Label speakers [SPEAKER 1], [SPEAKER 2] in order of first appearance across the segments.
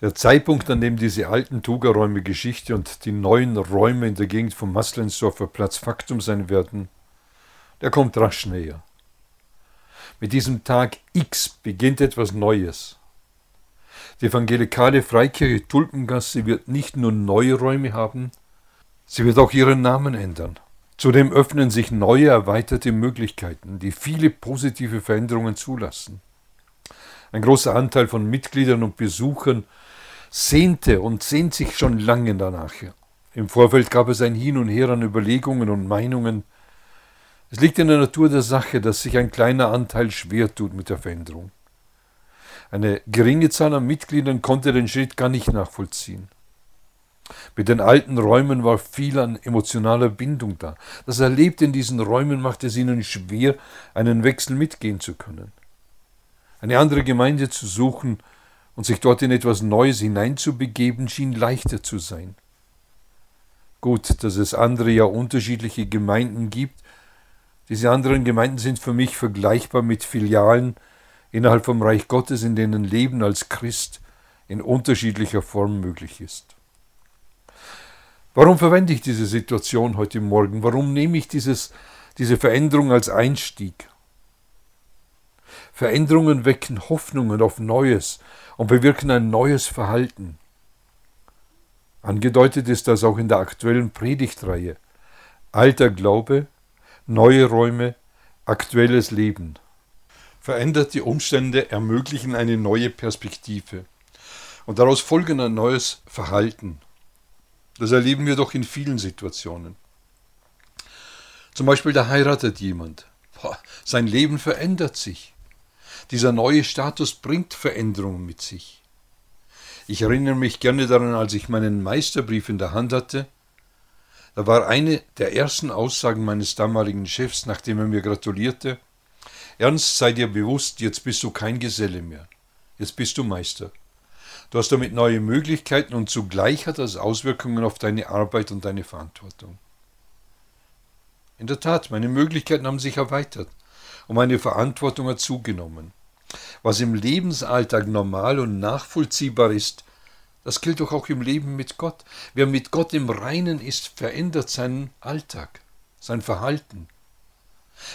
[SPEAKER 1] Der Zeitpunkt, an dem diese alten Tuga-Räume Geschichte und die neuen Räume in der Gegend vom Maslensdorfer Platz Faktum sein werden, der kommt rasch näher. Mit diesem Tag X beginnt etwas Neues. Die evangelikale Freikirche Tulpengasse wird nicht nur neue Räume haben, sie wird auch ihren Namen ändern. Zudem öffnen sich neue, erweiterte Möglichkeiten, die viele positive Veränderungen zulassen. Ein großer Anteil von Mitgliedern und Besuchern sehnte und sehnt sich schon lange danach. Im Vorfeld gab es ein Hin und Her an Überlegungen und Meinungen. Es liegt in der Natur der Sache, dass sich ein kleiner Anteil schwer tut mit der Veränderung. Eine geringe Zahl an Mitgliedern konnte den Schritt gar nicht nachvollziehen. Mit den alten Räumen war viel an emotionaler Bindung da. Das Erlebte in diesen Räumen machte es ihnen schwer, einen Wechsel mitgehen zu können. Eine andere Gemeinde zu suchen, und sich dort in etwas Neues hineinzubegeben, schien leichter zu sein. Gut, dass es andere, ja unterschiedliche Gemeinden gibt. Diese anderen Gemeinden sind für mich vergleichbar mit Filialen innerhalb vom Reich Gottes, in denen Leben als Christ in unterschiedlicher Form möglich ist. Warum verwende ich diese Situation heute Morgen? Warum nehme ich dieses, diese Veränderung als Einstieg? Veränderungen wecken Hoffnungen auf Neues, und bewirken ein neues Verhalten. Angedeutet ist das auch in der aktuellen Predigtreihe. Alter Glaube, neue Räume, aktuelles Leben. Veränderte Umstände ermöglichen eine neue Perspektive und daraus folgen ein neues Verhalten. Das erleben wir doch in vielen Situationen. Zum Beispiel, da heiratet jemand. Boah, sein Leben verändert sich. Dieser neue Status bringt Veränderungen mit sich. Ich erinnere mich gerne daran, als ich meinen Meisterbrief in der Hand hatte. Da war eine der ersten Aussagen meines damaligen Chefs, nachdem er mir gratulierte. Ernst, sei dir bewusst, jetzt bist du kein Geselle mehr. Jetzt bist du Meister. Du hast damit neue Möglichkeiten und zugleich hat das Auswirkungen auf deine Arbeit und deine Verantwortung. In der Tat, meine Möglichkeiten haben sich erweitert und meine Verantwortung hat zugenommen. Was im Lebensalltag normal und nachvollziehbar ist, das gilt doch auch im Leben mit Gott. Wer mit Gott im Reinen ist, verändert seinen Alltag, sein Verhalten.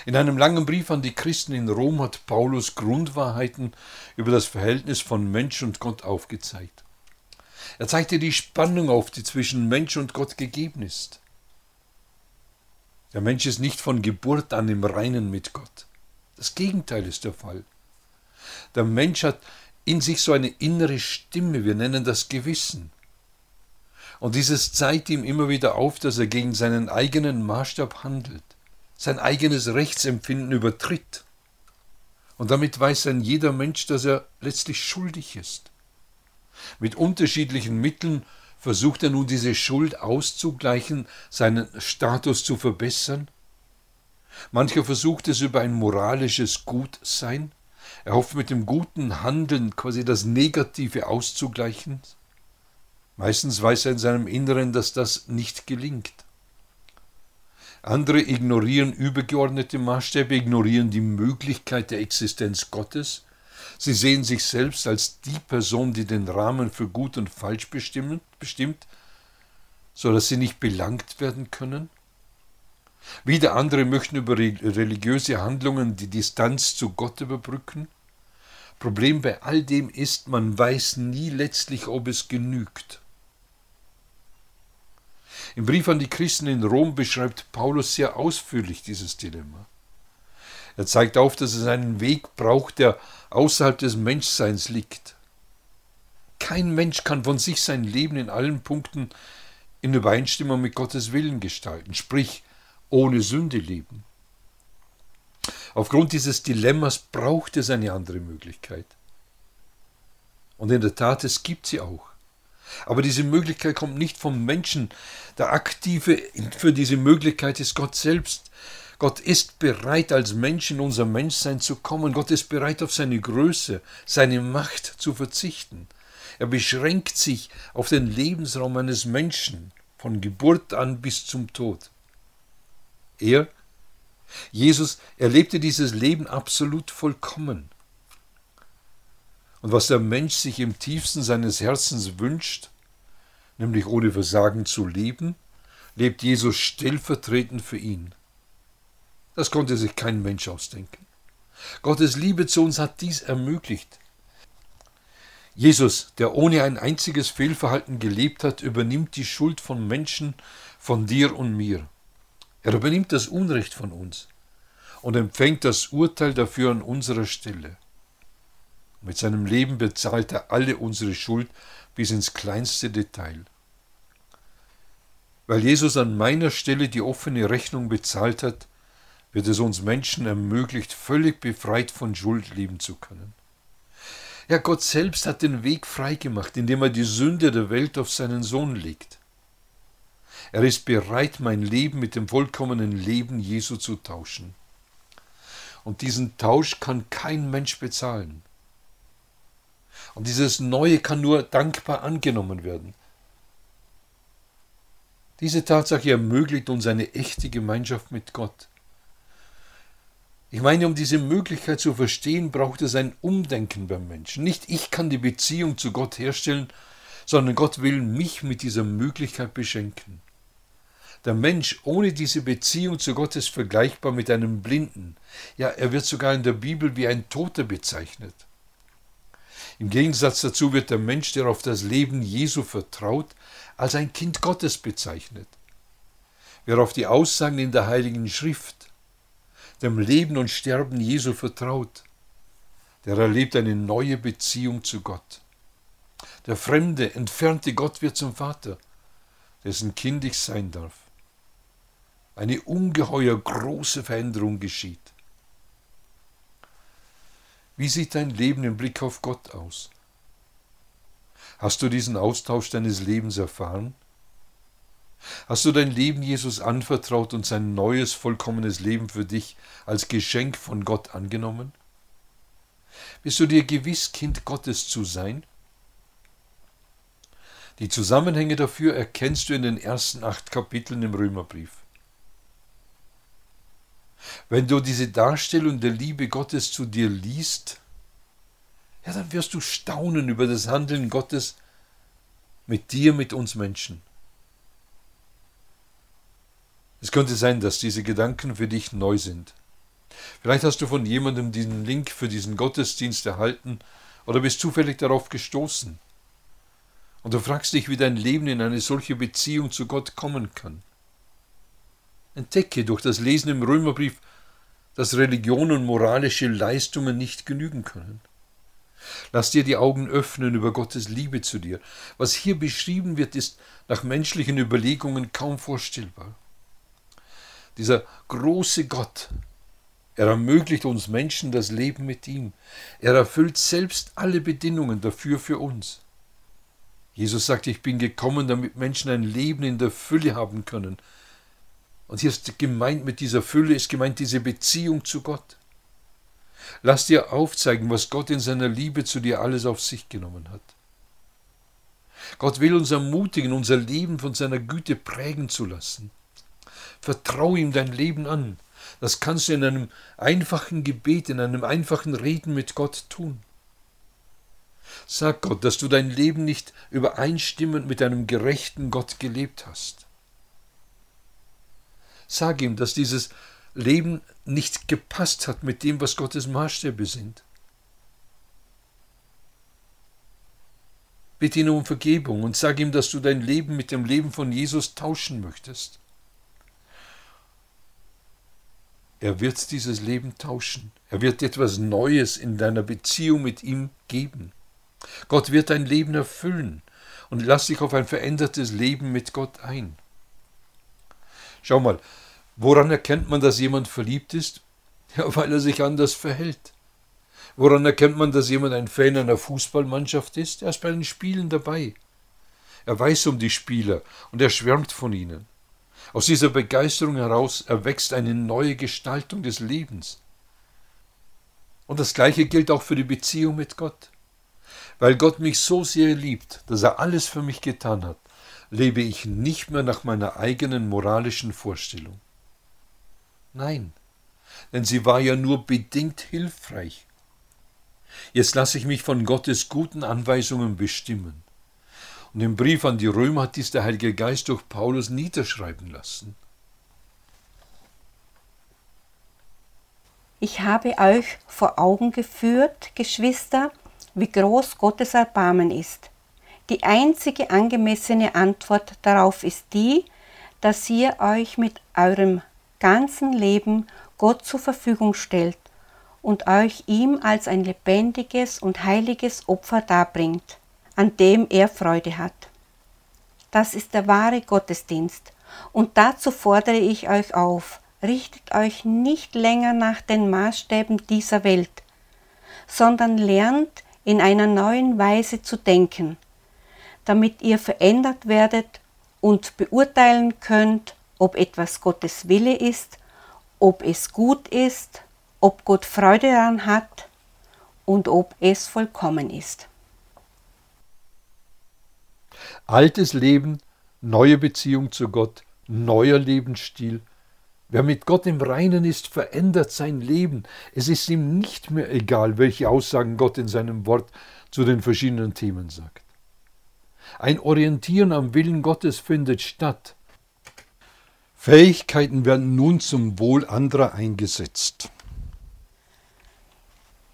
[SPEAKER 1] In einem langen Brief an die Christen in Rom hat Paulus Grundwahrheiten über das Verhältnis von Mensch und Gott aufgezeigt. Er zeigte die Spannung auf, die zwischen Mensch und Gott gegeben ist. Der Mensch ist nicht von Geburt an im Reinen mit Gott. Das Gegenteil ist der Fall. Der Mensch hat in sich so eine innere Stimme, wir nennen das Gewissen. Und dieses zeigt ihm immer wieder auf, dass er gegen seinen eigenen Maßstab handelt, sein eigenes Rechtsempfinden übertritt. Und damit weiß ein jeder Mensch, dass er letztlich schuldig ist. Mit unterschiedlichen Mitteln versucht er nun diese Schuld auszugleichen, seinen Status zu verbessern. Mancher versucht es über ein moralisches Gutsein, er hofft mit dem guten Handeln quasi das Negative auszugleichen. Meistens weiß er in seinem Inneren, dass das nicht gelingt. Andere ignorieren übergeordnete Maßstäbe, ignorieren die Möglichkeit der Existenz Gottes. Sie sehen sich selbst als die Person, die den Rahmen für gut und falsch bestimmt, bestimmt so dass sie nicht belangt werden können. Wieder andere möchten über religiöse Handlungen die Distanz zu Gott überbrücken. Problem bei all dem ist, man weiß nie letztlich, ob es genügt. Im Brief an die Christen in Rom beschreibt Paulus sehr ausführlich dieses Dilemma. Er zeigt auf, dass es einen Weg braucht, der außerhalb des Menschseins liegt. Kein Mensch kann von sich sein Leben in allen Punkten in Übereinstimmung mit Gottes Willen gestalten, sprich ohne Sünde leben. Aufgrund dieses Dilemmas braucht es eine andere Möglichkeit. Und in der Tat, es gibt sie auch. Aber diese Möglichkeit kommt nicht vom Menschen. Der Aktive für diese Möglichkeit ist Gott selbst. Gott ist bereit, als Mensch in unser Menschsein zu kommen. Gott ist bereit, auf seine Größe, seine Macht zu verzichten. Er beschränkt sich auf den Lebensraum eines Menschen, von Geburt an bis zum Tod. Er, Jesus, erlebte dieses Leben absolut vollkommen. Und was der Mensch sich im tiefsten seines Herzens wünscht, nämlich ohne Versagen zu leben, lebt Jesus stellvertretend für ihn. Das konnte sich kein Mensch ausdenken. Gottes Liebe zu uns hat dies ermöglicht. Jesus, der ohne ein einziges Fehlverhalten gelebt hat, übernimmt die Schuld von Menschen, von dir und mir. Er übernimmt das Unrecht von uns und empfängt das Urteil dafür an unserer Stelle. Mit seinem Leben bezahlt er alle unsere Schuld bis ins kleinste Detail. Weil Jesus an meiner Stelle die offene Rechnung bezahlt hat, wird es uns Menschen ermöglicht, völlig befreit von Schuld leben zu können. Ja, Gott selbst hat den Weg freigemacht, indem er die Sünde der Welt auf seinen Sohn legt. Er ist bereit, mein Leben mit dem vollkommenen Leben Jesu zu tauschen. Und diesen Tausch kann kein Mensch bezahlen. Und dieses Neue kann nur dankbar angenommen werden. Diese Tatsache ermöglicht uns eine echte Gemeinschaft mit Gott. Ich meine, um diese Möglichkeit zu verstehen, braucht es ein Umdenken beim Menschen. Nicht ich kann die Beziehung zu Gott herstellen, sondern Gott will mich mit dieser Möglichkeit beschenken. Der Mensch ohne diese Beziehung zu Gott ist vergleichbar mit einem Blinden. Ja, er wird sogar in der Bibel wie ein Toter bezeichnet. Im Gegensatz dazu wird der Mensch, der auf das Leben Jesu vertraut, als ein Kind Gottes bezeichnet. Wer auf die Aussagen in der Heiligen Schrift, dem Leben und Sterben Jesu vertraut, der erlebt eine neue Beziehung zu Gott. Der fremde, entfernte Gott wird zum Vater, dessen Kind ich sein darf. Eine ungeheuer große Veränderung geschieht. Wie sieht dein Leben im Blick auf Gott aus? Hast du diesen Austausch deines Lebens erfahren? Hast du dein Leben Jesus anvertraut und sein neues, vollkommenes Leben für dich als Geschenk von Gott angenommen? Bist du dir gewiss, Kind Gottes zu sein? Die Zusammenhänge dafür erkennst du in den ersten acht Kapiteln im Römerbrief. Wenn du diese Darstellung der Liebe Gottes zu dir liest, ja, dann wirst du staunen über das Handeln Gottes mit dir, mit uns Menschen. Es könnte sein, dass diese Gedanken für dich neu sind. Vielleicht hast du von jemandem diesen Link für diesen Gottesdienst erhalten oder bist zufällig darauf gestoßen. Und du fragst dich, wie dein Leben in eine solche Beziehung zu Gott kommen kann. Entdecke durch das Lesen im Römerbrief, dass Religion und moralische Leistungen nicht genügen können. Lass dir die Augen öffnen über Gottes Liebe zu dir. Was hier beschrieben wird, ist nach menschlichen Überlegungen kaum vorstellbar dieser große Gott, er ermöglicht uns Menschen das Leben mit ihm. Er erfüllt selbst alle Bedingungen dafür für uns. Jesus sagt, ich bin gekommen, damit Menschen ein Leben in der Fülle haben können. Und hier ist gemeint mit dieser Fülle, ist gemeint diese Beziehung zu Gott. Lass dir aufzeigen, was Gott in seiner Liebe zu dir alles auf sich genommen hat. Gott will uns ermutigen, unser Leben von seiner Güte prägen zu lassen. Vertrau ihm dein Leben an. Das kannst du in einem einfachen Gebet, in einem einfachen Reden mit Gott tun. Sag Gott, dass du dein Leben nicht übereinstimmend mit einem gerechten Gott gelebt hast. Sag ihm, dass dieses Leben nicht gepasst hat mit dem, was Gottes Maßstäbe sind. Bitte ihn um Vergebung und sag ihm, dass du dein Leben mit dem Leben von Jesus tauschen möchtest. Er wird dieses Leben tauschen. Er wird etwas Neues in deiner Beziehung mit ihm geben. Gott wird dein Leben erfüllen und lass dich auf ein verändertes Leben mit Gott ein. Schau mal, woran erkennt man, dass jemand verliebt ist? Ja, weil er sich anders verhält. Woran erkennt man, dass jemand ein Fan einer Fußballmannschaft ist? Er ist bei den Spielen dabei. Er weiß um die Spieler und er schwärmt von ihnen. Aus dieser Begeisterung heraus erwächst eine neue Gestaltung des Lebens. Und das Gleiche gilt auch für die Beziehung mit Gott. Weil Gott mich so sehr liebt, dass er alles für mich getan hat, lebe ich nicht mehr nach meiner eigenen moralischen Vorstellung. Nein, denn sie war ja nur bedingt hilfreich. Jetzt lasse ich mich von Gottes guten Anweisungen bestimmen. Und im Brief an die Römer hat dies der Heilige Geist durch Paulus niederschreiben lassen.
[SPEAKER 2] Ich habe euch vor Augen geführt, Geschwister, wie groß Gottes Erbarmen ist. Die einzige angemessene Antwort darauf ist die, dass ihr euch mit eurem ganzen Leben Gott zur Verfügung stellt und euch ihm als ein lebendiges und heiliges Opfer darbringt, an dem er Freude hat. Das ist der wahre Gottesdienst, und dazu fordere ich euch auf, richtet euch nicht länger nach den Maßstäben dieser Welt, sondern lernt in einer neuen Weise zu denken, damit ihr verändert werdet und beurteilen könnt, ob etwas Gottes Wille ist, ob es gut ist, ob Gott Freude daran hat und ob es vollkommen ist.
[SPEAKER 1] Altes Leben, neue Beziehung zu Gott, neuer Lebensstil, Wer mit Gott im Reinen ist, verändert sein Leben. Es ist ihm nicht mehr egal, welche Aussagen Gott in seinem Wort zu den verschiedenen Themen sagt. Ein Orientieren am Willen Gottes findet statt. Fähigkeiten werden nun zum Wohl anderer eingesetzt.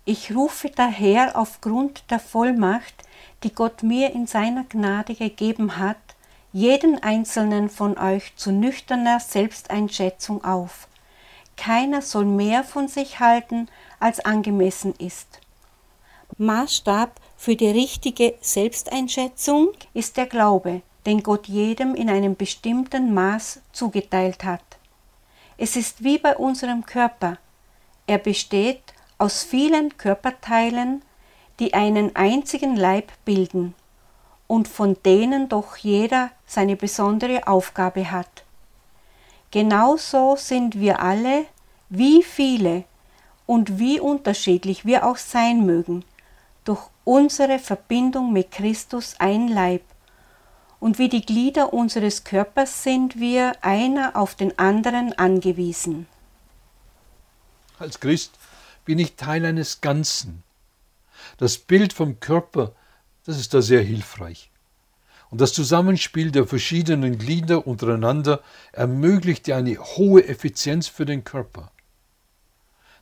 [SPEAKER 2] Ich rufe daher aufgrund der Vollmacht, die Gott mir in seiner Gnade gegeben hat, jeden einzelnen von euch zu nüchterner Selbsteinschätzung auf. Keiner soll mehr von sich halten, als angemessen ist. Maßstab für die richtige Selbsteinschätzung ist der Glaube, den Gott jedem in einem bestimmten Maß zugeteilt hat. Es ist wie bei unserem Körper. Er besteht aus vielen Körperteilen, die einen einzigen Leib bilden und von denen doch jeder seine besondere Aufgabe hat. Genauso sind wir alle, wie viele und wie unterschiedlich wir auch sein mögen, durch unsere Verbindung mit Christus ein Leib. Und wie die Glieder unseres Körpers sind wir einer auf den anderen angewiesen.
[SPEAKER 1] Als Christ bin ich Teil eines Ganzen. Das Bild vom Körper das ist da sehr hilfreich. Und das Zusammenspiel der verschiedenen Glieder untereinander ermöglicht eine hohe Effizienz für den Körper.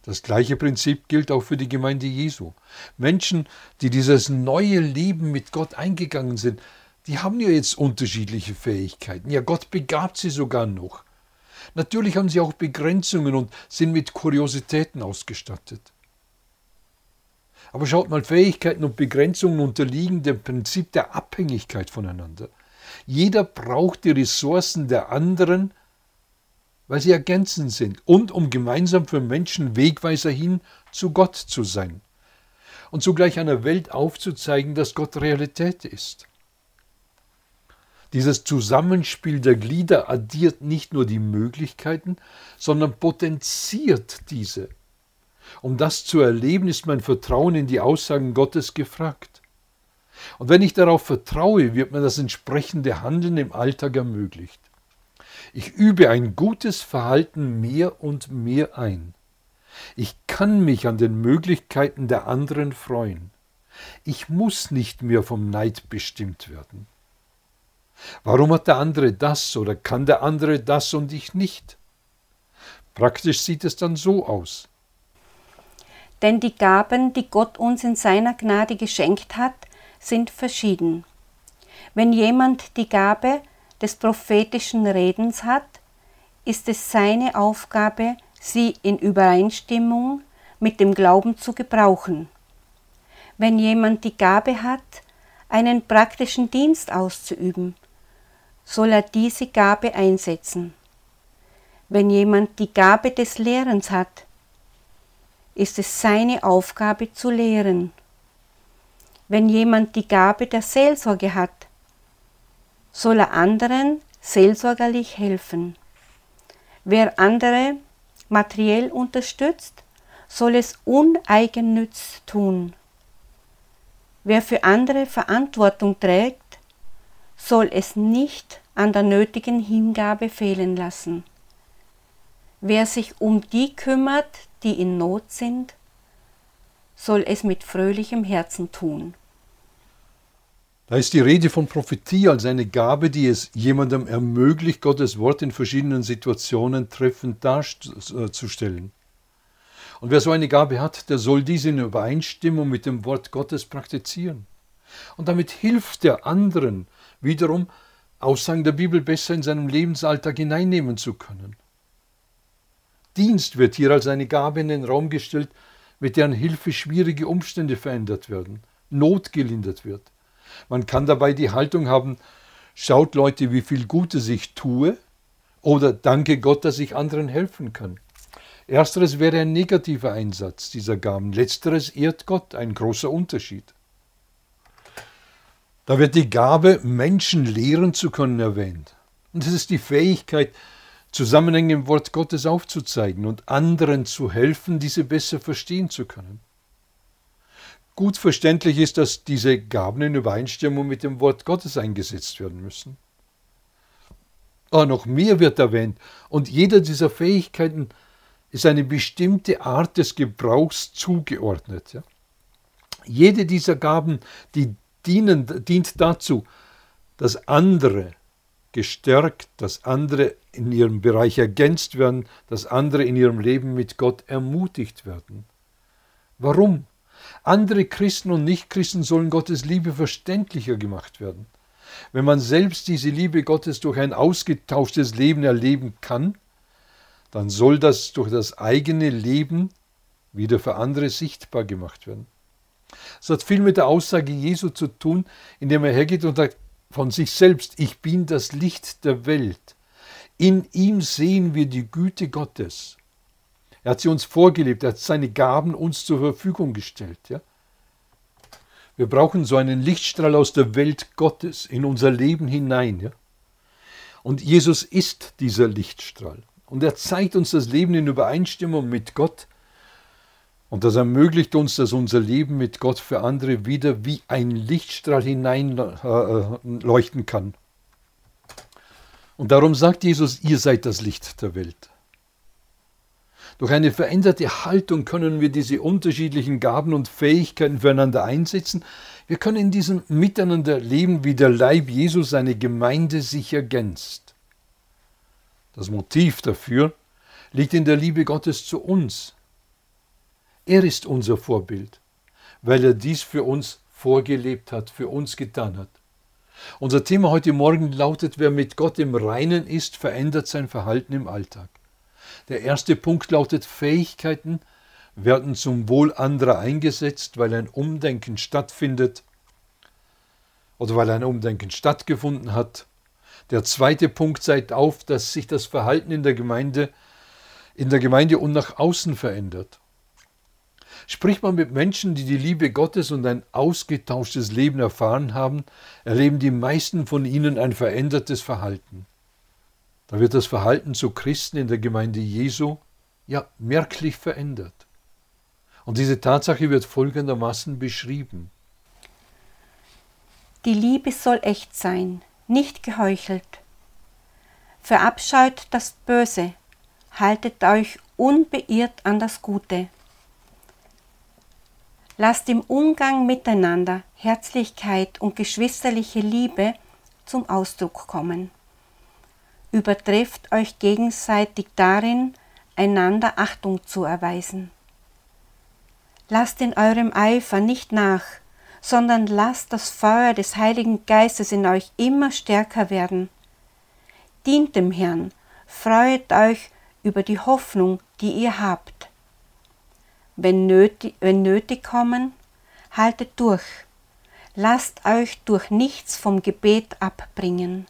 [SPEAKER 1] Das gleiche Prinzip gilt auch für die Gemeinde Jesu. Menschen, die dieses neue Leben mit Gott eingegangen sind, die haben ja jetzt unterschiedliche Fähigkeiten. Ja, Gott begabt sie sogar noch. Natürlich haben sie auch Begrenzungen und sind mit Kuriositäten ausgestattet. Aber schaut mal, Fähigkeiten und Begrenzungen unterliegen dem Prinzip der Abhängigkeit voneinander. Jeder braucht die Ressourcen der anderen, weil sie ergänzend sind und um gemeinsam für Menschen Wegweiser hin zu Gott zu sein und zugleich einer Welt aufzuzeigen, dass Gott Realität ist. Dieses Zusammenspiel der Glieder addiert nicht nur die Möglichkeiten, sondern potenziert diese. Um das zu erleben, ist mein Vertrauen in die Aussagen Gottes gefragt. Und wenn ich darauf vertraue, wird mir das entsprechende Handeln im Alltag ermöglicht. Ich übe ein gutes Verhalten mehr und mehr ein. Ich kann mich an den Möglichkeiten der anderen freuen. Ich muss nicht mehr vom Neid bestimmt werden. Warum hat der andere das oder kann der andere das und ich nicht? Praktisch sieht es dann so aus.
[SPEAKER 2] Denn die Gaben, die Gott uns in seiner Gnade geschenkt hat, sind verschieden. Wenn jemand die Gabe des prophetischen Redens hat, ist es seine Aufgabe, sie in Übereinstimmung mit dem Glauben zu gebrauchen. Wenn jemand die Gabe hat, einen praktischen Dienst auszuüben, soll er diese Gabe einsetzen. Wenn jemand die Gabe des Lehrens hat, ist es seine Aufgabe zu lehren. Wenn jemand die Gabe der Seelsorge hat, soll er anderen seelsorgerlich helfen. Wer andere materiell unterstützt, soll es uneigennütz tun. Wer für andere Verantwortung trägt, soll es nicht an der nötigen Hingabe fehlen lassen. Wer sich um die kümmert, die in Not sind, soll es mit fröhlichem Herzen tun.
[SPEAKER 1] Da ist die Rede von Prophetie als eine Gabe, die es jemandem ermöglicht, Gottes Wort in verschiedenen Situationen treffend darzustellen. Und wer so eine Gabe hat, der soll diese in Übereinstimmung mit dem Wort Gottes praktizieren. Und damit hilft der anderen wiederum, Aussagen der Bibel besser in seinem Lebensalltag hineinnehmen zu können. Dienst wird hier als eine Gabe in den Raum gestellt, mit deren Hilfe schwierige Umstände verändert werden, Not gelindert wird. Man kann dabei die Haltung haben, schaut Leute, wie viel Gutes ich tue, oder danke Gott, dass ich anderen helfen kann. Ersteres wäre ein negativer Einsatz dieser Gaben, letzteres ehrt Gott, ein großer Unterschied. Da wird die Gabe, Menschen lehren zu können, erwähnt. Und es ist die Fähigkeit, Zusammenhänge im Wort Gottes aufzuzeigen und anderen zu helfen, diese besser verstehen zu können. Gut verständlich ist, dass diese Gaben in Übereinstimmung mit dem Wort Gottes eingesetzt werden müssen. Aber noch mehr wird erwähnt, und jeder dieser Fähigkeiten ist eine bestimmte Art des Gebrauchs zugeordnet. Jede dieser Gaben, die dienen, dient dazu, dass andere gestärkt, dass andere in ihrem Bereich ergänzt werden, dass andere in ihrem Leben mit Gott ermutigt werden. Warum? Andere Christen und Nichtchristen sollen Gottes Liebe verständlicher gemacht werden. Wenn man selbst diese Liebe Gottes durch ein ausgetauschtes Leben erleben kann, dann soll das durch das eigene Leben wieder für andere sichtbar gemacht werden. Es hat viel mit der Aussage Jesu zu tun, indem er hergeht und sagt von sich selbst, ich bin das Licht der Welt. In ihm sehen wir die Güte Gottes. Er hat sie uns vorgelebt, er hat seine Gaben uns zur Verfügung gestellt. Ja? Wir brauchen so einen Lichtstrahl aus der Welt Gottes in unser Leben hinein. Ja? Und Jesus ist dieser Lichtstrahl. Und er zeigt uns das Leben in Übereinstimmung mit Gott, und das ermöglicht uns, dass unser Leben mit Gott für andere wieder wie ein Lichtstrahl hineinleuchten kann. Und darum sagt Jesus, ihr seid das Licht der Welt. Durch eine veränderte Haltung können wir diese unterschiedlichen Gaben und Fähigkeiten füreinander einsetzen. Wir können in diesem Miteinander leben, wie der Leib Jesus seine Gemeinde sich ergänzt. Das Motiv dafür liegt in der Liebe Gottes zu uns. Er ist unser Vorbild, weil er dies für uns vorgelebt hat, für uns getan hat. Unser Thema heute Morgen lautet, wer mit Gott im Reinen ist, verändert sein Verhalten im Alltag. Der erste Punkt lautet, Fähigkeiten werden zum Wohl anderer eingesetzt, weil ein Umdenken stattfindet oder weil ein Umdenken stattgefunden hat. Der zweite Punkt zeigt auf, dass sich das Verhalten in der Gemeinde in der Gemeinde und nach außen verändert. Spricht man mit Menschen, die die Liebe Gottes und ein ausgetauschtes Leben erfahren haben, erleben die meisten von ihnen ein verändertes Verhalten. Da wird das Verhalten zu Christen in der Gemeinde Jesu ja merklich verändert. Und diese Tatsache wird folgendermaßen beschrieben.
[SPEAKER 2] Die Liebe soll echt sein, nicht geheuchelt. Verabscheut das Böse, haltet euch unbeirrt an das Gute. Lasst im Umgang miteinander Herzlichkeit und geschwisterliche Liebe zum Ausdruck kommen. Übertrefft euch gegenseitig darin, einander Achtung zu erweisen. Lasst in eurem Eifer nicht nach, sondern lasst das Feuer des Heiligen Geistes in euch immer stärker werden. Dient dem Herrn, freut euch über die Hoffnung, die ihr habt wenn nötig, wenn nötig kommen, haltet durch. Lasst euch durch nichts vom Gebet abbringen.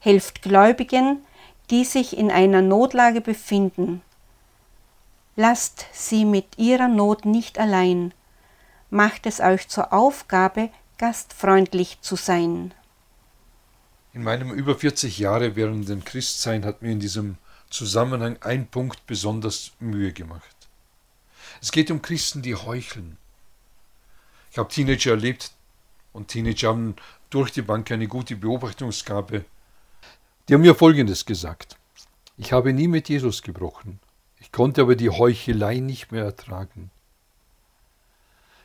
[SPEAKER 2] Helft Gläubigen, die sich in einer Notlage befinden. Lasst sie mit ihrer Not nicht allein. Macht es euch zur Aufgabe, gastfreundlich zu sein.
[SPEAKER 1] In meinem über 40 Jahre währenden Christsein hat mir in diesem Zusammenhang ein Punkt besonders Mühe gemacht. Es geht um Christen, die heucheln. Ich habe Teenager erlebt und Teenager haben durch die Bank eine gute Beobachtungsgabe. Die haben mir Folgendes gesagt. Ich habe nie mit Jesus gebrochen. Ich konnte aber die Heuchelei nicht mehr ertragen.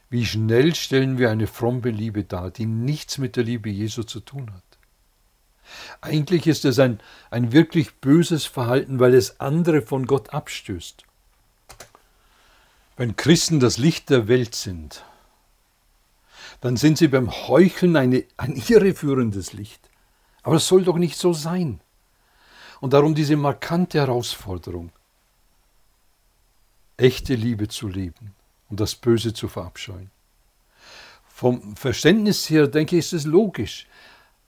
[SPEAKER 1] Wie schnell stellen wir eine fromme Liebe dar, die nichts mit der Liebe Jesu zu tun hat. Eigentlich ist es ein, ein wirklich böses Verhalten, weil es andere von Gott abstößt. Wenn Christen das Licht der Welt sind, dann sind sie beim Heucheln eine, ein irreführendes Licht. Aber es soll doch nicht so sein. Und darum diese markante Herausforderung, echte Liebe zu leben und das Böse zu verabscheuen. Vom Verständnis her, denke ich, ist es logisch.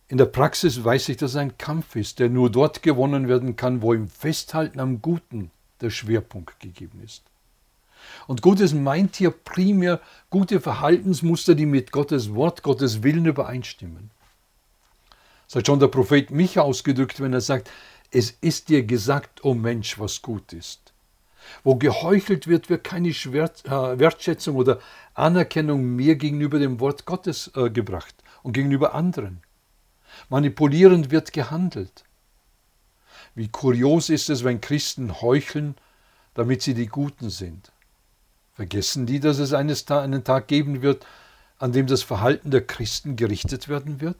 [SPEAKER 1] In der Praxis weiß ich, dass es ein Kampf ist, der nur dort gewonnen werden kann, wo im Festhalten am Guten der Schwerpunkt gegeben ist. Und Gutes meint hier primär gute Verhaltensmuster, die mit Gottes Wort, Gottes Willen übereinstimmen. Das hat schon der Prophet Micha ausgedrückt, wenn er sagt, es ist dir gesagt, o oh Mensch, was gut ist. Wo geheuchelt wird, wird keine äh, Wertschätzung oder Anerkennung mehr gegenüber dem Wort Gottes äh, gebracht und gegenüber anderen. Manipulierend wird gehandelt. Wie kurios ist es, wenn Christen heucheln, damit sie die Guten sind. Vergessen die, dass es eines einen Tag geben wird, an dem das Verhalten der Christen gerichtet werden wird?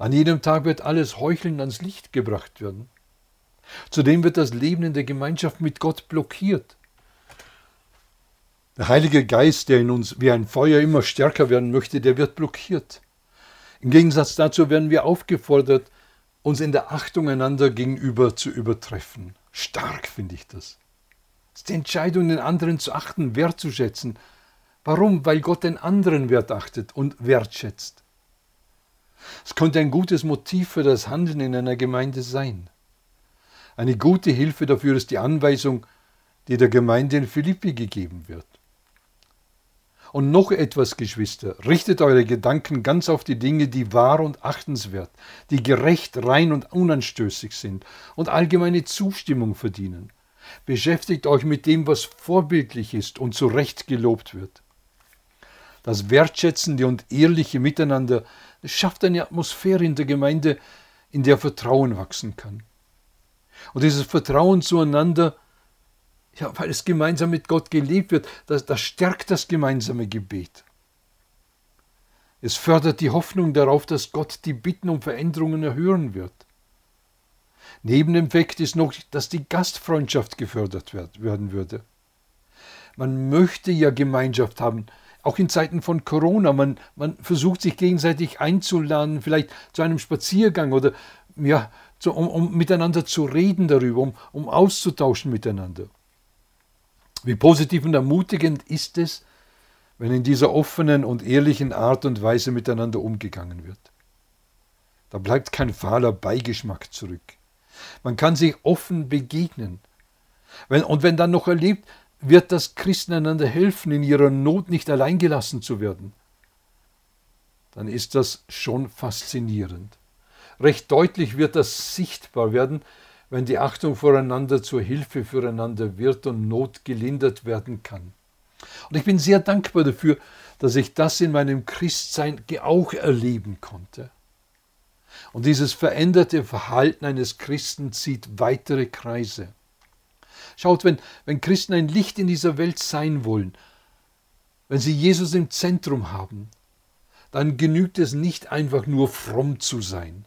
[SPEAKER 1] An jedem Tag wird alles Heucheln ans Licht gebracht werden. Zudem wird das Leben in der Gemeinschaft mit Gott blockiert. Der Heilige Geist, der in uns wie ein Feuer immer stärker werden möchte, der wird blockiert. Im Gegensatz dazu werden wir aufgefordert, uns in der Achtung einander gegenüber zu übertreffen. Stark finde ich das. Die Entscheidung, den anderen zu achten, wertzuschätzen. Warum? Weil Gott den anderen Wert achtet und wertschätzt. Es könnte ein gutes Motiv für das Handeln in einer Gemeinde sein. Eine gute Hilfe dafür ist die Anweisung, die der Gemeinde in Philippi gegeben wird. Und noch etwas, Geschwister, richtet eure Gedanken ganz auf die Dinge, die wahr und achtenswert, die gerecht, rein und unanstößig sind und allgemeine Zustimmung verdienen. Beschäftigt euch mit dem, was vorbildlich ist und zu Recht gelobt wird. Das wertschätzende und ehrliche Miteinander schafft eine Atmosphäre in der Gemeinde, in der Vertrauen wachsen kann. Und dieses Vertrauen zueinander ja, weil es gemeinsam mit Gott gelebt wird, das, das stärkt das gemeinsame Gebet. Es fördert die Hoffnung darauf, dass Gott die Bitten um Veränderungen erhören wird. Nebeneffekt ist noch, dass die Gastfreundschaft gefördert werden würde. Man möchte ja Gemeinschaft haben, auch in Zeiten von Corona. Man, man versucht sich gegenseitig einzuladen, vielleicht zu einem Spaziergang oder ja, zu, um, um miteinander zu reden darüber, um, um auszutauschen miteinander. Wie positiv und ermutigend ist es, wenn in dieser offenen und ehrlichen Art und Weise miteinander umgegangen wird. Da bleibt kein fahler Beigeschmack zurück. Man kann sich offen begegnen. Wenn, und wenn dann noch erlebt wird, dass Christen einander helfen, in ihrer Not nicht alleingelassen zu werden, dann ist das schon faszinierend. Recht deutlich wird das sichtbar werden, wenn die Achtung voreinander zur Hilfe füreinander wird und Not gelindert werden kann. Und ich bin sehr dankbar dafür, dass ich das in meinem Christsein auch erleben konnte. Und dieses veränderte Verhalten eines Christen zieht weitere Kreise. Schaut, wenn, wenn Christen ein Licht in dieser Welt sein wollen, wenn sie Jesus im Zentrum haben, dann genügt es nicht einfach nur fromm zu sein.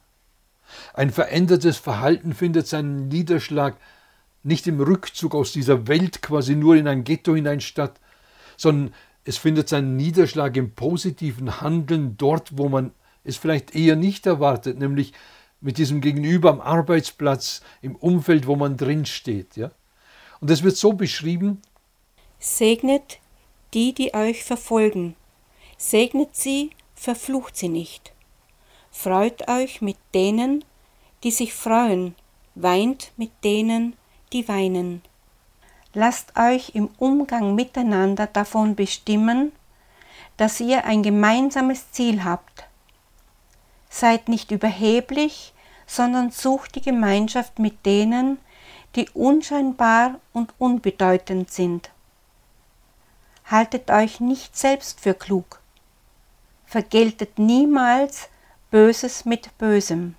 [SPEAKER 1] Ein verändertes Verhalten findet seinen Niederschlag nicht im Rückzug aus dieser Welt quasi nur in ein Ghetto hinein statt, sondern es findet seinen Niederschlag im positiven Handeln dort, wo man es vielleicht eher nicht erwartet, nämlich mit diesem Gegenüber am Arbeitsplatz, im Umfeld, wo man drin steht. Ja? Und es wird so beschrieben:
[SPEAKER 2] Segnet die, die euch verfolgen. Segnet sie, verflucht sie nicht. Freut euch mit denen, die sich freuen, weint mit denen, die weinen. Lasst euch im Umgang miteinander davon bestimmen, dass ihr ein gemeinsames Ziel habt. Seid nicht überheblich, sondern sucht die Gemeinschaft mit denen, die unscheinbar und unbedeutend sind. Haltet euch nicht selbst für klug. Vergeltet niemals Böses mit Bösem.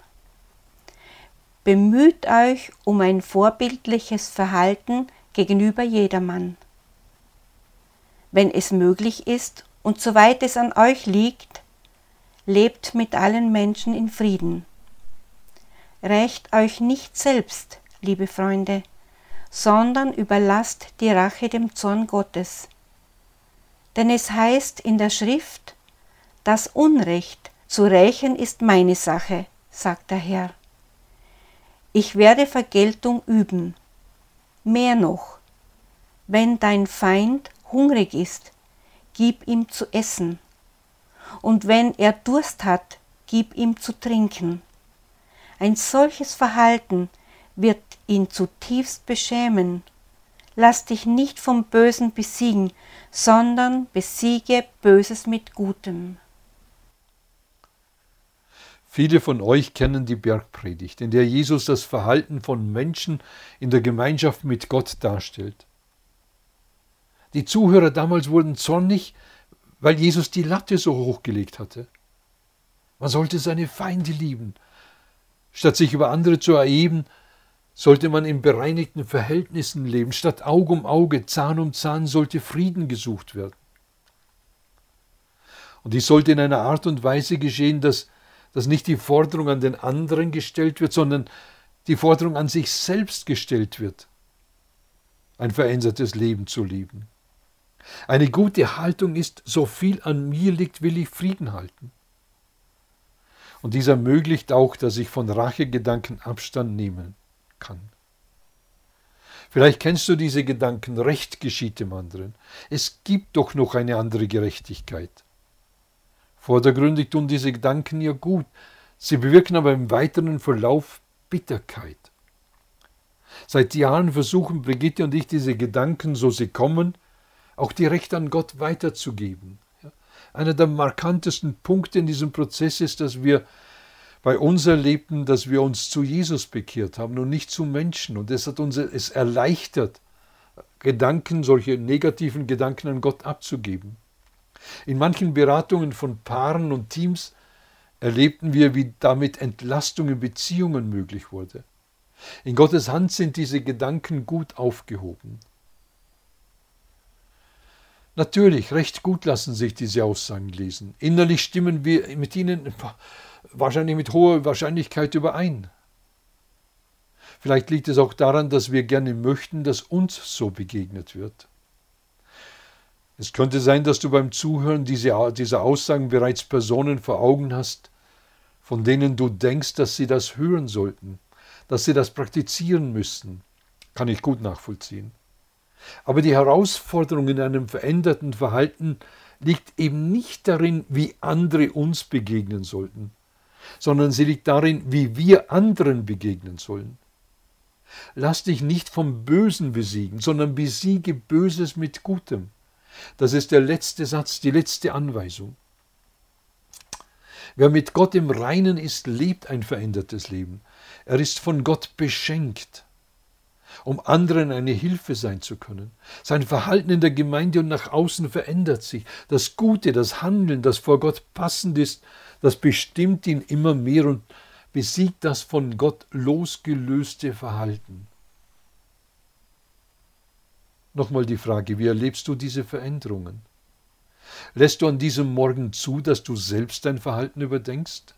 [SPEAKER 2] Bemüht euch um ein vorbildliches Verhalten gegenüber jedermann. Wenn es möglich ist, und soweit es an euch liegt, lebt mit allen Menschen in Frieden. Rächt euch nicht selbst, liebe Freunde, sondern überlasst die Rache dem Zorn Gottes. Denn es heißt in der Schrift, das Unrecht zu rächen ist meine Sache, sagt der Herr. Ich werde Vergeltung üben. Mehr noch, wenn dein Feind hungrig ist, gib ihm zu essen. Und wenn er Durst hat, gib ihm zu trinken. Ein solches Verhalten wird ihn zutiefst beschämen. Lass dich nicht vom Bösen besiegen, sondern besiege Böses mit Gutem.
[SPEAKER 1] Viele von euch kennen die Bergpredigt, in der Jesus das Verhalten von Menschen in der Gemeinschaft mit Gott darstellt. Die Zuhörer damals wurden zornig, weil Jesus die Latte so hochgelegt hatte. Man sollte seine Feinde lieben. Statt sich über andere zu erheben, sollte man in bereinigten Verhältnissen leben. Statt Auge um Auge, Zahn um Zahn sollte Frieden gesucht werden. Und dies sollte in einer Art und Weise geschehen, dass, dass nicht die Forderung an den anderen gestellt wird, sondern die Forderung an sich selbst gestellt wird, ein verändertes Leben zu leben. Eine gute Haltung ist, so viel an mir liegt, will ich Frieden halten. Und dies ermöglicht auch, dass ich von Rachegedanken Abstand nehmen kann. Vielleicht kennst du diese Gedanken, Recht geschieht dem anderen. Es gibt doch noch eine andere Gerechtigkeit. Vordergründig tun diese Gedanken ja gut, sie bewirken aber im weiteren Verlauf Bitterkeit. Seit Jahren versuchen Brigitte und ich diese Gedanken, so sie kommen, auch direkt an Gott weiterzugeben. Einer der markantesten Punkte in diesem Prozess ist, dass wir bei uns erlebten, dass wir uns zu Jesus bekehrt haben und nicht zu Menschen. Und es hat uns es erleichtert, Gedanken, solche negativen Gedanken an Gott abzugeben. In manchen Beratungen von Paaren und Teams erlebten wir, wie damit Entlastung in Beziehungen möglich wurde. In Gottes Hand sind diese Gedanken gut aufgehoben. Natürlich, recht gut lassen sich diese Aussagen lesen. Innerlich stimmen wir mit ihnen wahrscheinlich mit hoher Wahrscheinlichkeit überein. Vielleicht liegt es auch daran, dass wir gerne möchten, dass uns so begegnet wird. Es könnte sein, dass du beim Zuhören dieser Aussagen bereits Personen vor Augen hast, von denen du denkst, dass sie das hören sollten, dass sie das praktizieren müssten. Kann ich gut nachvollziehen. Aber die Herausforderung in einem veränderten Verhalten liegt eben nicht darin, wie andere uns begegnen sollten, sondern sie liegt darin, wie wir anderen begegnen sollen. Lass dich nicht vom Bösen besiegen, sondern besiege Böses mit Gutem. Das ist der letzte Satz, die letzte Anweisung. Wer mit Gott im Reinen ist, lebt ein verändertes Leben. Er ist von Gott beschenkt um anderen eine Hilfe sein zu können. Sein Verhalten in der Gemeinde und nach außen verändert sich. Das Gute, das Handeln, das vor Gott passend ist, das bestimmt ihn immer mehr und besiegt das von Gott losgelöste Verhalten. Nochmal die Frage, wie erlebst du diese Veränderungen? Lässt du an diesem Morgen zu, dass du selbst dein Verhalten überdenkst?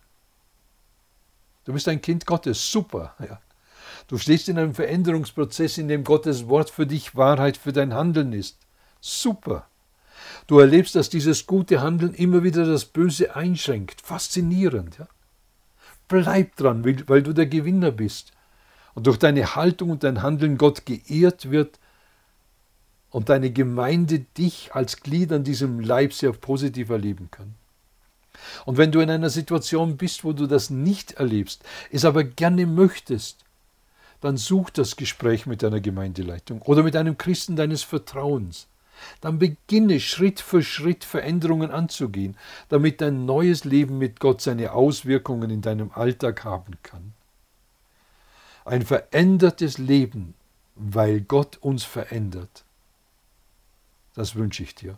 [SPEAKER 1] Du bist ein Kind Gottes, super. Ja. Du stehst in einem Veränderungsprozess, in dem Gottes Wort für dich Wahrheit für dein Handeln ist. Super. Du erlebst, dass dieses gute Handeln immer wieder das Böse einschränkt. Faszinierend. Ja? Bleib dran, weil du der Gewinner bist und durch deine Haltung und dein Handeln Gott geehrt wird und deine Gemeinde dich als Glied an diesem Leib sehr positiv erleben kann. Und wenn du in einer Situation bist, wo du das nicht erlebst, es aber gerne möchtest, dann such das Gespräch mit deiner Gemeindeleitung oder mit einem Christen deines Vertrauens. Dann beginne Schritt für Schritt Veränderungen anzugehen, damit dein neues Leben mit Gott seine Auswirkungen in deinem Alltag haben kann. Ein verändertes Leben, weil Gott uns verändert. Das wünsche ich dir.